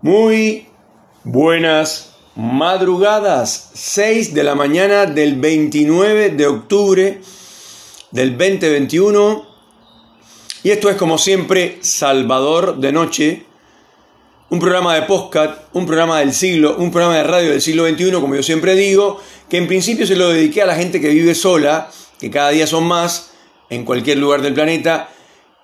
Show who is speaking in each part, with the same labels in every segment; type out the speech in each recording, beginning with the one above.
Speaker 1: Muy buenas madrugadas, 6 de la mañana del 29 de octubre del 2021. Y esto es como siempre Salvador de Noche, un programa de podcast, un programa del siglo, un programa de radio del siglo XXI, como yo siempre digo, que en principio se lo dediqué a la gente que vive sola, que cada día son más, en cualquier lugar del planeta,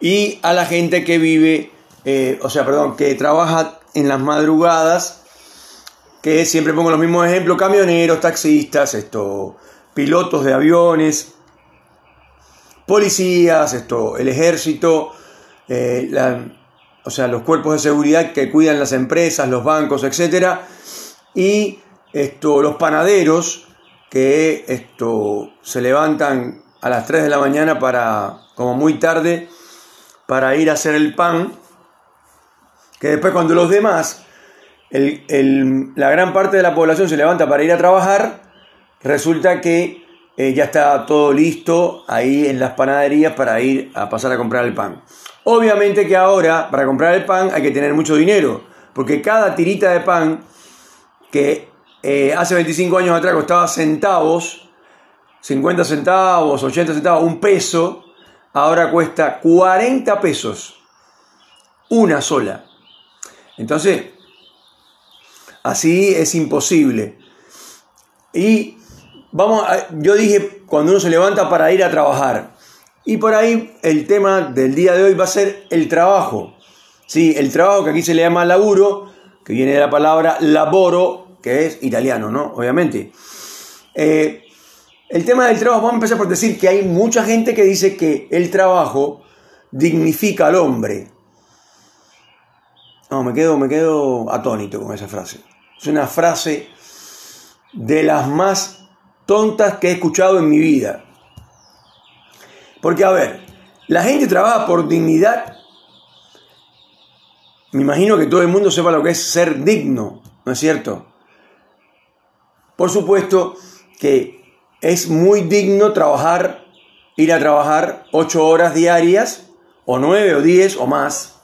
Speaker 1: y a la gente que vive, eh, o sea, perdón, que trabaja en las madrugadas, que siempre pongo los mismos ejemplos, camioneros, taxistas, esto, pilotos de aviones, policías, esto, el ejército, eh, o sea, los cuerpos de seguridad que cuidan las empresas, los bancos, etc. Y esto, los panaderos que esto, se levantan a las 3 de la mañana para, como muy tarde, para ir a hacer el pan que después cuando los demás, la gran parte de la población se levanta para ir a trabajar, resulta que eh, ya está todo listo ahí en las panaderías para ir a pasar a comprar el pan. Obviamente que ahora para comprar el pan hay que tener mucho dinero, porque cada tirita de pan que eh, hace 25 años atrás costaba centavos, 50 centavos, 80 centavos, un peso, ahora cuesta 40 pesos, una sola. Entonces, así es imposible. Y vamos, a, yo dije, cuando uno se levanta para ir a trabajar. Y por ahí el tema del día de hoy va a ser el trabajo. Sí, el trabajo que aquí se le llama laburo, que viene de la palabra laboro, que es italiano, ¿no? Obviamente. Eh, el tema del trabajo, vamos a empezar por decir que hay mucha gente que dice que el trabajo dignifica al hombre. No, me quedo, me quedo atónito con esa frase. Es una frase de las más tontas que he escuchado en mi vida. Porque, a ver, la gente trabaja por dignidad. Me imagino que todo el mundo sepa lo que es ser digno, ¿no es cierto? Por supuesto que es muy digno trabajar, ir a trabajar ocho horas diarias, o nueve o diez o más,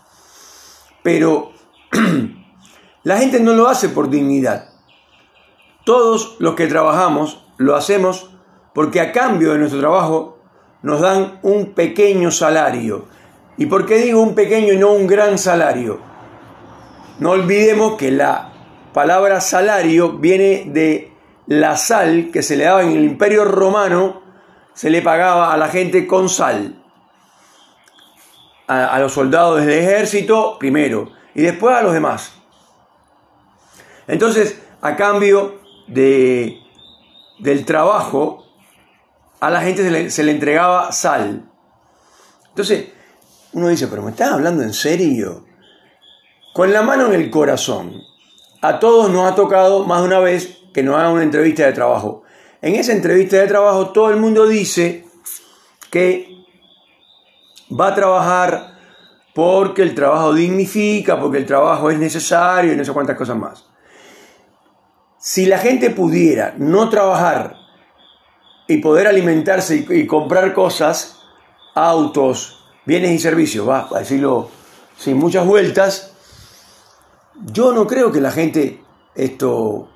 Speaker 1: pero la gente no lo hace por dignidad. Todos los que trabajamos lo hacemos porque a cambio de nuestro trabajo nos dan un pequeño salario. ¿Y por qué digo un pequeño y no un gran salario? No olvidemos que la palabra salario viene de la sal que se le daba en el imperio romano, se le pagaba a la gente con sal. A, a los soldados del ejército primero y después a los demás. Entonces, a cambio de, del trabajo, a la gente se le, entregaba sal. Entonces, uno dice, pero ¿me estás hablando en serio? Con la mano en el corazón, a todos nos ha tocado más de una vez que nos hagan una entrevista de trabajo. En esa entrevista de trabajo todo el mundo dice que va a trabajar porque el trabajo dignifica, porque el trabajo es necesario y no sé cuántas cosas más. Si la gente pudiera no trabajar y poder alimentarse y, comprar cosas, autos, bienes y servicios, va a decirlo sin muchas vueltas, yo no creo que la gente esto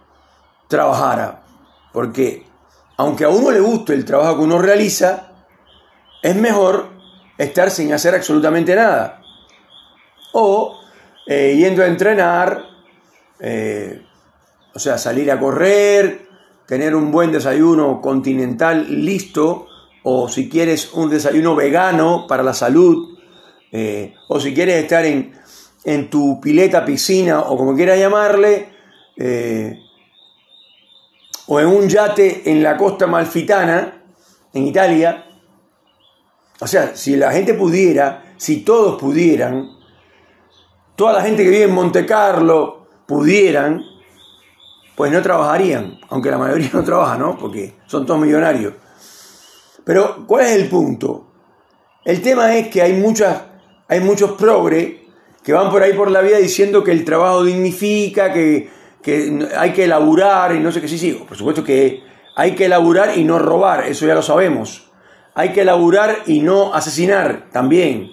Speaker 1: trabajara, porque aunque a uno le guste el trabajo que uno realiza, es mejor estar sin hacer absolutamente nada o eh, yendo a entrenar, eh, o sea, salir a correr, tener un buen desayuno continental listo, o si quieres un desayuno vegano para la salud, eh, o si quieres estar en, en, tu pileta, piscina, o como quieras llamarle, o en un yate en la costa malfitana, en Italia. O sea, si la gente pudiera, si todos pudieran, toda la gente que vive en Monte Carlo pudieran, pues no trabajarían, aunque la mayoría no trabaja, ¿no? Porque son todos millonarios. Pero, ¿cuál es el punto? El tema es que hay, muchas, hay muchos progres que van por ahí por la vida diciendo que el trabajo dignifica, que, que hay que elaborar y no sé qué, sí, sí, por supuesto que hay que elaborar y no robar, eso ya lo sabemos. Hay que elaborar y no asesinar, también.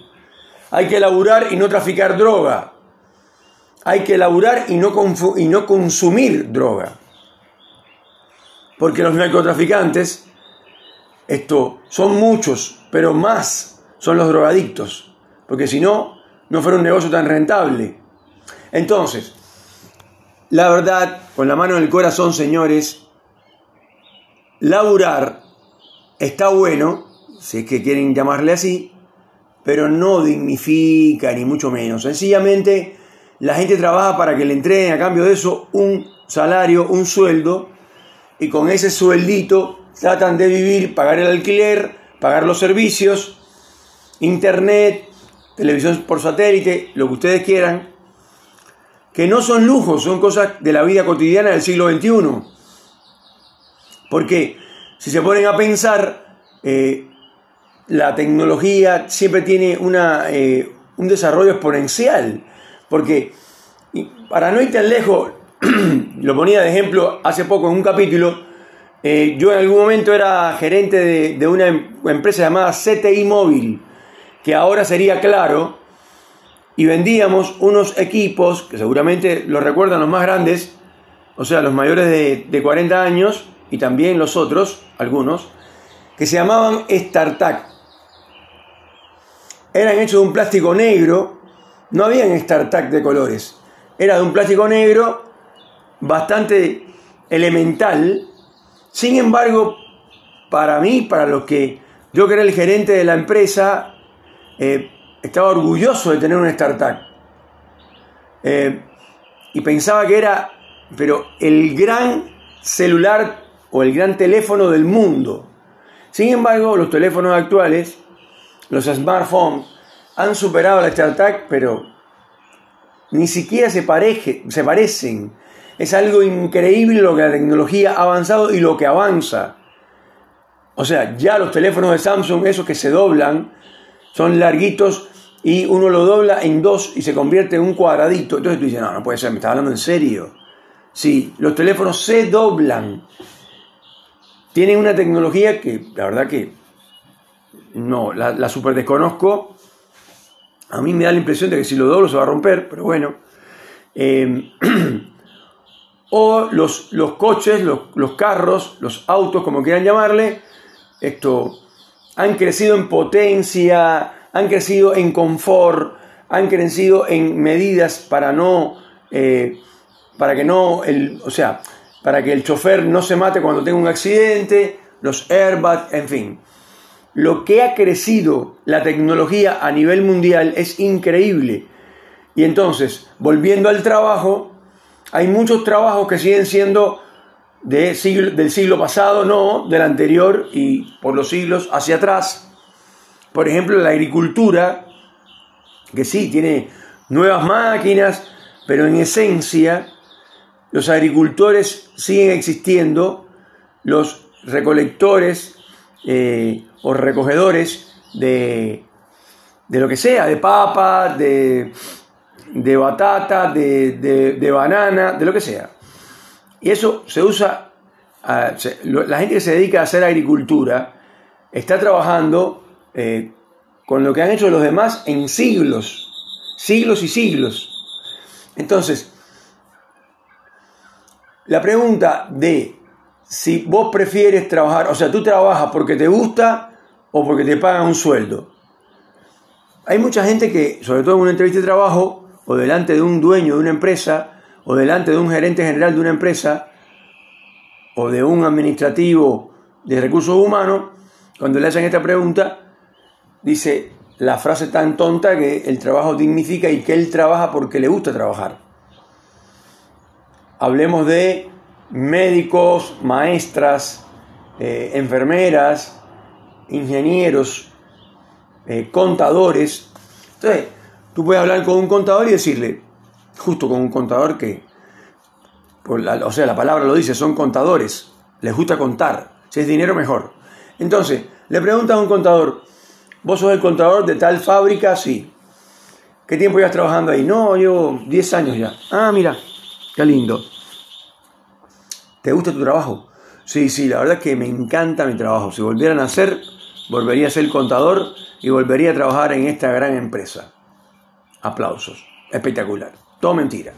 Speaker 1: Hay que elaborar y no traficar droga. Hay que laburar y no, y no consumir droga. Porque los narcotraficantes, esto, son muchos, pero más son los drogadictos. Porque si no, no fuera un negocio tan rentable. Entonces, la verdad, con la mano en el corazón, señores, laburar está bueno, si es que quieren llamarle así, pero no dignifica ni mucho menos. Sencillamente, la gente trabaja para que le entreguen a cambio de eso un salario, un sueldo, y con ese sueldito tratan de vivir, pagar el alquiler, pagar los servicios, internet, televisión por satélite, lo que ustedes quieran, que no son lujos, son cosas de la vida cotidiana del siglo XXI. Porque si se ponen a pensar, eh, la tecnología siempre tiene una, eh, un desarrollo exponencial. Porque, para no ir tan lejos, lo ponía de ejemplo hace poco en un capítulo, eh, yo en algún momento era gerente de, una em, empresa llamada CTI Móvil, que ahora sería claro, y vendíamos unos equipos, que seguramente los recuerdan los más grandes, o sea, los mayores de, de 40 años, y también los otros, algunos, que se llamaban StarTac. Eran hechos de un plástico negro, no habían StarTac de colores, era de un plástico negro bastante elemental, sin embargo, para mí, para los que yo que era el gerente de la empresa, eh, estaba orgulloso de tener un startup. Eh, y pensaba que era, pero el gran celular o el gran teléfono del mundo. Sin embargo, los teléfonos actuales, los smartphones, han superado la startup, pero ni siquiera se, se parecen. Es algo increíble lo que la tecnología ha avanzado y lo que avanza. O sea, ya los teléfonos de Samsung, esos que se doblan, son larguitos y uno lo dobla en dos y se convierte en un cuadradito. Entonces tú dices, no, no puede ser, me estás hablando en serio. Sí, los teléfonos se doblan. Tienen una tecnología que la verdad que no, la, la super desconozco. A mí me da la impresión de que si lo doblo se va a romper, pero bueno. Eh, o los, los coches, los, los, carros, los autos, como quieran llamarle, esto, han crecido en potencia, han crecido en confort, han crecido en medidas para no, eh, para que no, el, o sea, para que el chofer no se mate cuando tenga un accidente, los airbags, en fin. Lo que ha crecido la tecnología a nivel mundial es increíble. Y entonces, volviendo al trabajo, hay muchos trabajos que siguen siendo de del siglo pasado, no, del anterior y por los siglos hacia atrás. Por ejemplo, la agricultura, que sí, tiene nuevas máquinas, pero en esencia los agricultores siguen existiendo, los recolectores eh, o recogedores de, de lo que sea, de papa, de, de batata, de, de, banana, de lo que sea. Y eso se usa, la gente que se dedica a hacer agricultura está trabajando eh, con lo que han hecho los demás en siglos, siglos y siglos. Entonces, la pregunta de si vos prefieres trabajar, o sea, tú trabajas porque te gusta o porque te pagan un sueldo. Hay mucha gente que, sobre todo en una entrevista de trabajo, o delante de un dueño de una empresa, o delante de un gerente general de una empresa, o de un administrativo de recursos humanos, cuando le hacen esta pregunta, dice la frase tan tonta que el trabajo dignifica y que él trabaja porque le gusta trabajar. Hablemos de médicos, maestras, eh, enfermeras, ingenieros, eh, contadores. Entonces, tú puedes hablar con un contador y decirle, justo con un contador que, o sea, la palabra lo dice, son contadores, les gusta contar, si es dinero mejor. Entonces, le preguntas a un contador, ¿vos sos el contador de tal fábrica? Sí. ¿Qué tiempo llevas trabajando ahí? No, llevo 10 años ya. Ah, mira, qué lindo. ¿Te gusta tu trabajo? Sí, sí, la verdad es que me encanta mi trabajo. Si volvieran a hacer, volvería a ser contador y volvería a trabajar en esta gran empresa. Aplausos. Espectacular. todo mentira.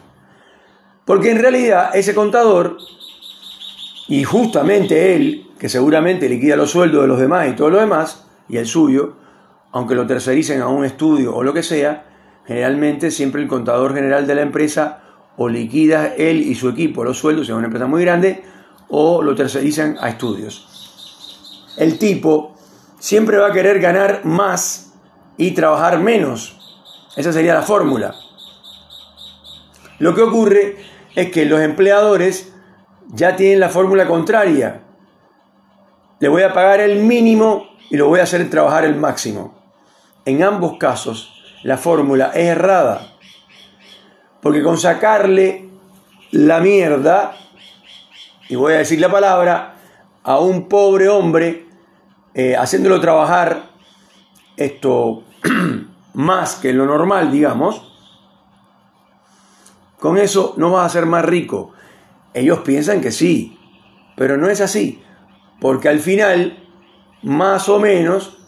Speaker 1: Porque en realidad ese contador, y justamente él, que seguramente liquida los sueldos de los demás y todo lo demás, y el suyo, aunque lo tercericen a un estudio o lo que sea, generalmente siempre el contador general de la empresa o liquida él y su equipo los sueldos, si es una empresa muy grande, o lo tercerizan a estudios. El tipo siempre va a querer ganar más y trabajar menos. Esa sería la fórmula. Lo que ocurre es que los empleadores ya tienen la fórmula contraria. Le voy a pagar el mínimo y lo voy a hacer trabajar el máximo. En ambos casos, la fórmula es errada. Porque con sacarle la mierda, y voy a decir la palabra, a un pobre hombre, eh, haciéndolo trabajar esto más que lo normal, digamos, con eso no vas a ser más rico. Ellos piensan que sí, pero no es así, porque al final, más o menos,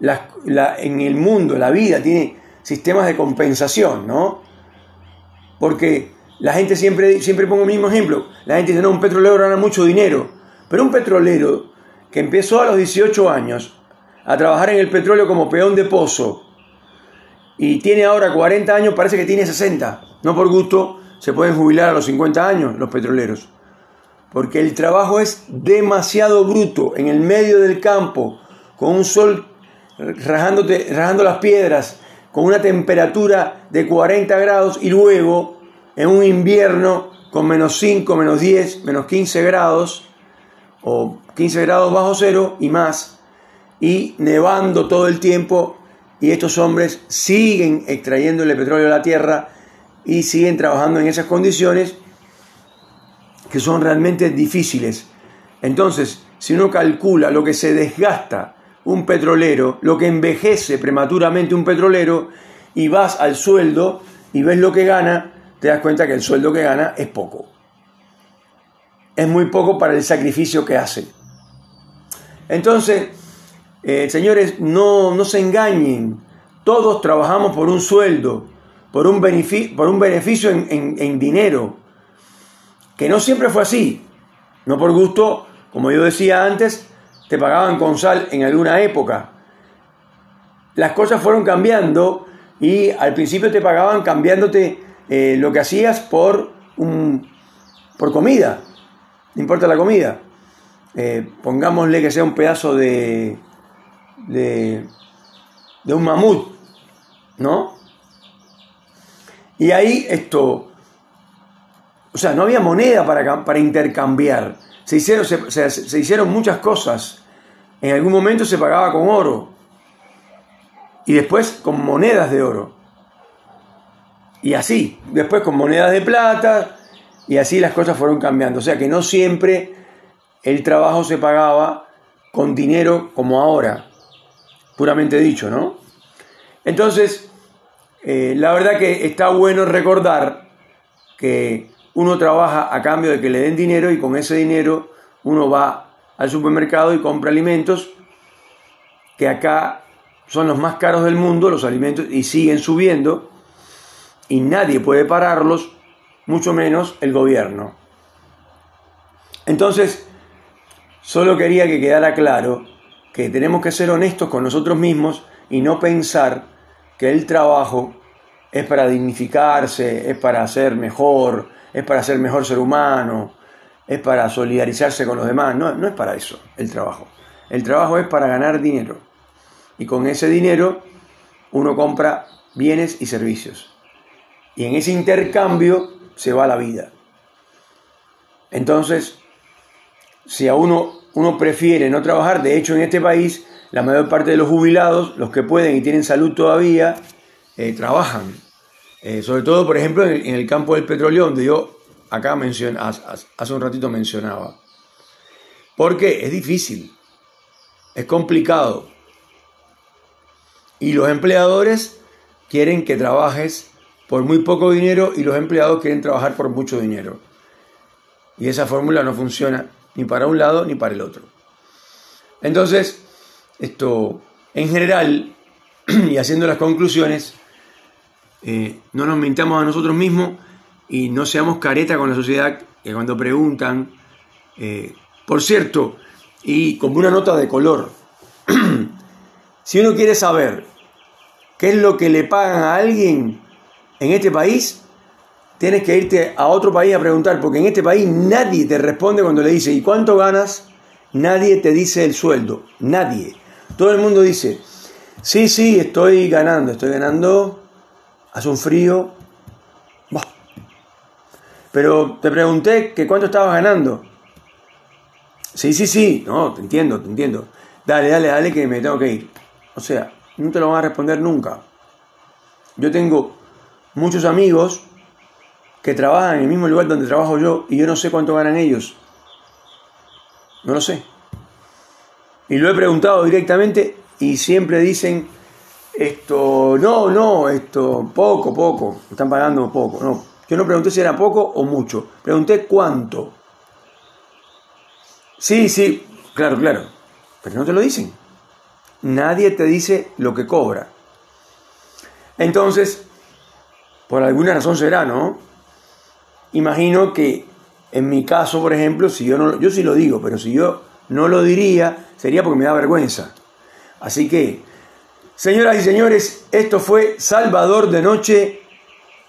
Speaker 1: en el mundo, la vida tiene sistemas de compensación, ¿no? Porque la gente siempre, siempre pongo el mismo ejemplo, la gente dice, no, un petrolero gana mucho dinero, pero un petrolero que empezó a los 18 años a trabajar en el petróleo como peón de pozo y tiene ahora 40 años, parece que tiene 60, no por gusto, se pueden jubilar a los 50 años los petroleros, porque el trabajo es demasiado bruto, en el medio del campo, con un sol rajándote, rajando las piedras, con una temperatura de 40 grados y luego en un invierno con menos 5, menos 10, menos 15 grados o 15 grados bajo cero y más y nevando todo el tiempo y estos hombres siguen extrayendo el petróleo de la tierra y siguen trabajando en esas condiciones que son realmente difíciles. Entonces, si uno calcula lo que se desgasta un petrolero, lo que envejece prematuramente un petrolero, y vas al sueldo y ves lo que gana, te das cuenta que el sueldo que gana es poco. Es muy poco para el sacrificio que hace. Entonces, eh, señores, no, no se engañen. Todos trabajamos por un sueldo, por un beneficio, por un beneficio en, en dinero. Que no siempre fue así. No por gusto, como yo decía antes, te pagaban con sal en alguna época. Las cosas fueron cambiando y al principio te pagaban cambiándote eh, lo que hacías por, un, por comida. No importa la comida. Eh, pongámosle que sea un pedazo de, de, un mamut, ¿no? Y ahí esto, o sea, no había moneda para, para intercambiar. Se hicieron, se, hicieron muchas cosas. En algún momento se pagaba con oro y después con monedas de oro. Y así, después con monedas de plata y así las cosas fueron cambiando. O sea que no siempre el trabajo se pagaba con dinero como ahora, puramente dicho, ¿no? Entonces, eh, la verdad que está bueno recordar que uno trabaja a cambio de que le den dinero y con ese dinero uno va al supermercado y compra alimentos que acá son los más caros del mundo, los alimentos, y siguen subiendo, y nadie puede pararlos, mucho menos el gobierno. Entonces, solo quería que quedara claro que tenemos que ser honestos con nosotros mismos y no pensar que el trabajo es para dignificarse, es para ser mejor, es para ser mejor ser humano, es para solidarizarse con los demás. No, no es para eso el trabajo. El trabajo es para ganar dinero. Y con ese dinero uno compra bienes y servicios. Y en ese intercambio se va la vida. Entonces, si a uno, uno prefiere no trabajar, de hecho en este país la mayor parte de los jubilados, los que pueden y tienen salud todavía, eh, trabajan. Eh, sobre todo, por ejemplo, en el, campo del petróleo, donde yo acá hace un ratito mencionaba. Porque es difícil, es complicado. Y los empleadores quieren que trabajes por muy poco dinero y los empleados quieren trabajar por mucho dinero. Y esa fórmula no funciona ni para un lado ni para el otro. Entonces, esto, en general, y haciendo las conclusiones, eh, no nos mintamos a nosotros mismos y no seamos careta con la sociedad que cuando preguntan, eh, por cierto, y como una nota de color, si uno quiere saber qué es lo que le pagan a alguien en este país, tienes que irte a otro país a preguntar, porque en este país nadie te responde cuando le dice, ¿y cuánto ganas? Nadie te dice el sueldo, nadie. Todo el mundo dice, sí, sí, estoy ganando, estoy ganando, hace un frío. Pero te pregunté que cuánto estabas ganando. Sí, sí, sí, no, te entiendo, te entiendo. Dale, dale, dale que me tengo que ir. O sea, no te lo van a responder nunca. Yo tengo muchos amigos que trabajan en el mismo lugar donde trabajo yo y yo no sé cuánto ganan ellos. No lo sé. Y lo he preguntado directamente y siempre dicen esto, no, no, esto, poco, poco, están pagando poco. No, yo no pregunté si era poco o mucho, pregunté cuánto. Sí, sí, claro, claro, pero no te lo dicen. Nadie te dice lo que cobra. Entonces, por alguna razón será, ¿no? Imagino que en mi caso, por ejemplo, si yo no, yo sí lo digo, pero si yo no lo diría, sería porque me da vergüenza. Así que, señoras y señores, esto fue Salvador de Noche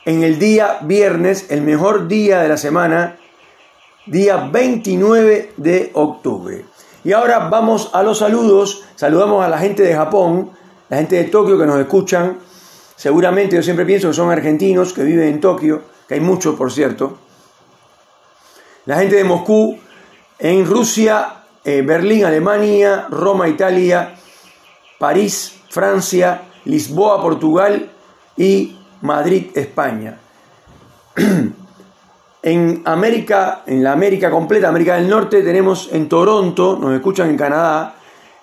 Speaker 1: en el día viernes, el mejor día de la semana, día 29 de octubre. Y ahora vamos a los saludos. Saludamos a la gente de Japón, la gente de Tokio que nos escuchan. Seguramente yo siempre pienso que son argentinos que viven en Tokio, que hay muchos, por cierto. La gente de Moscú, en Rusia, eh, Berlín, Alemania, Roma, Italia, París, Francia, Lisboa, Portugal y Madrid, España. En América, en la América completa, América del Norte, tenemos en Toronto, nos escuchan en Canadá,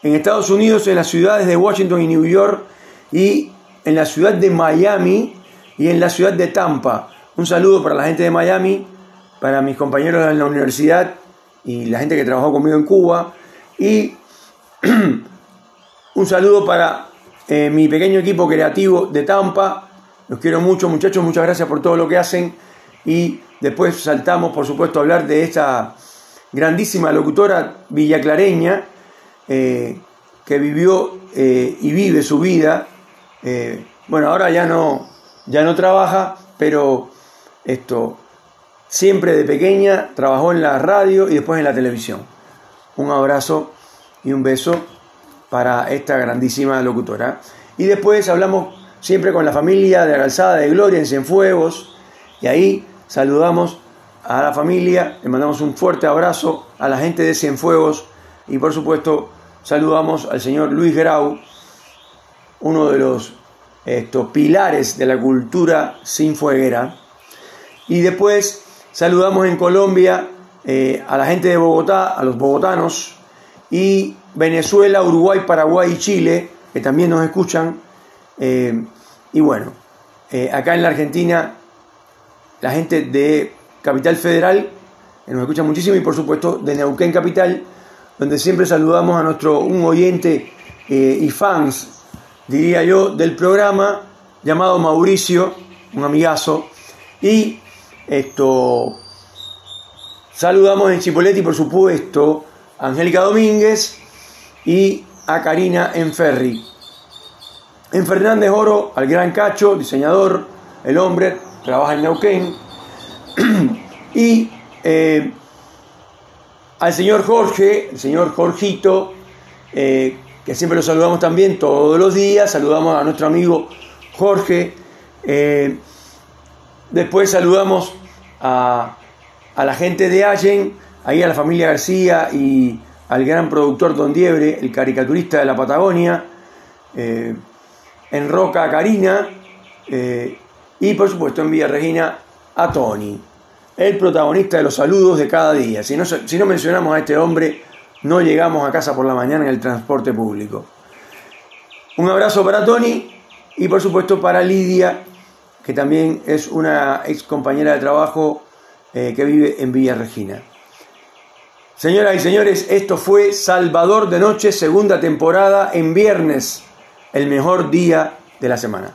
Speaker 1: en Estados Unidos, en las ciudades de Washington y New York, y en la ciudad de Miami y en la ciudad de Tampa. Un saludo para la gente de Miami, para mis compañeros en la universidad y la gente que trabajó conmigo en Cuba. Y un saludo para eh, mi pequeño equipo creativo de Tampa. Los quiero mucho, muchachos. Muchas gracias por todo lo que hacen. Y después saltamos, por supuesto, a hablar de esta grandísima locutora villaclareña eh, que vivió eh, y vive su vida. Eh, bueno, ahora ya no, ya no trabaja, pero esto siempre de pequeña trabajó en la radio y después en la televisión. Un abrazo y un beso para esta grandísima locutora. Y después hablamos siempre con la familia de la calzada de Gloria en Cienfuegos y ahí saludamos a la familia, le mandamos un fuerte abrazo a la gente de Cienfuegos y por supuesto saludamos al señor Luis Grau, uno de los pilares de la cultura sin fueguera. Y después saludamos en Colombia eh, a la gente de Bogotá, a los bogotanos, y Venezuela, Uruguay, Paraguay y Chile, que también nos escuchan. Eh, y bueno, eh, acá en la Argentina la gente de Capital Federal, nos escucha muchísimo, y por supuesto de Neuquén Capital, donde siempre saludamos a nuestro un oyente y fans, diría yo, del programa llamado Mauricio, un amigazo, y esto saludamos en Chipoletti, por supuesto, a Angélica Domínguez y a Karina Enferri. En Fernández Oro, al gran Cacho, diseñador, el hombre, trabaja en Neuquén. y eh, al señor Jorge, el señor Jorgito, eh, que siempre lo saludamos también todos los días, saludamos a nuestro amigo Jorge. Eh, después saludamos a, a, la gente de Allen, ahí a la familia García y al gran productor Don Diebre, el caricaturista de la Patagonia, en Roca Karina, y por supuesto en Villa Regina a Tony, el protagonista de los saludos de cada día. Si no, si no mencionamos a este hombre, no llegamos a casa por la mañana en el transporte público. Un abrazo para Tony y por supuesto para Lidia, que también es una ex compañera de trabajo eh, que vive en Villa Regina. Señoras y señores, esto fue Salvador de Noche, segunda temporada en viernes, el mejor día de la semana.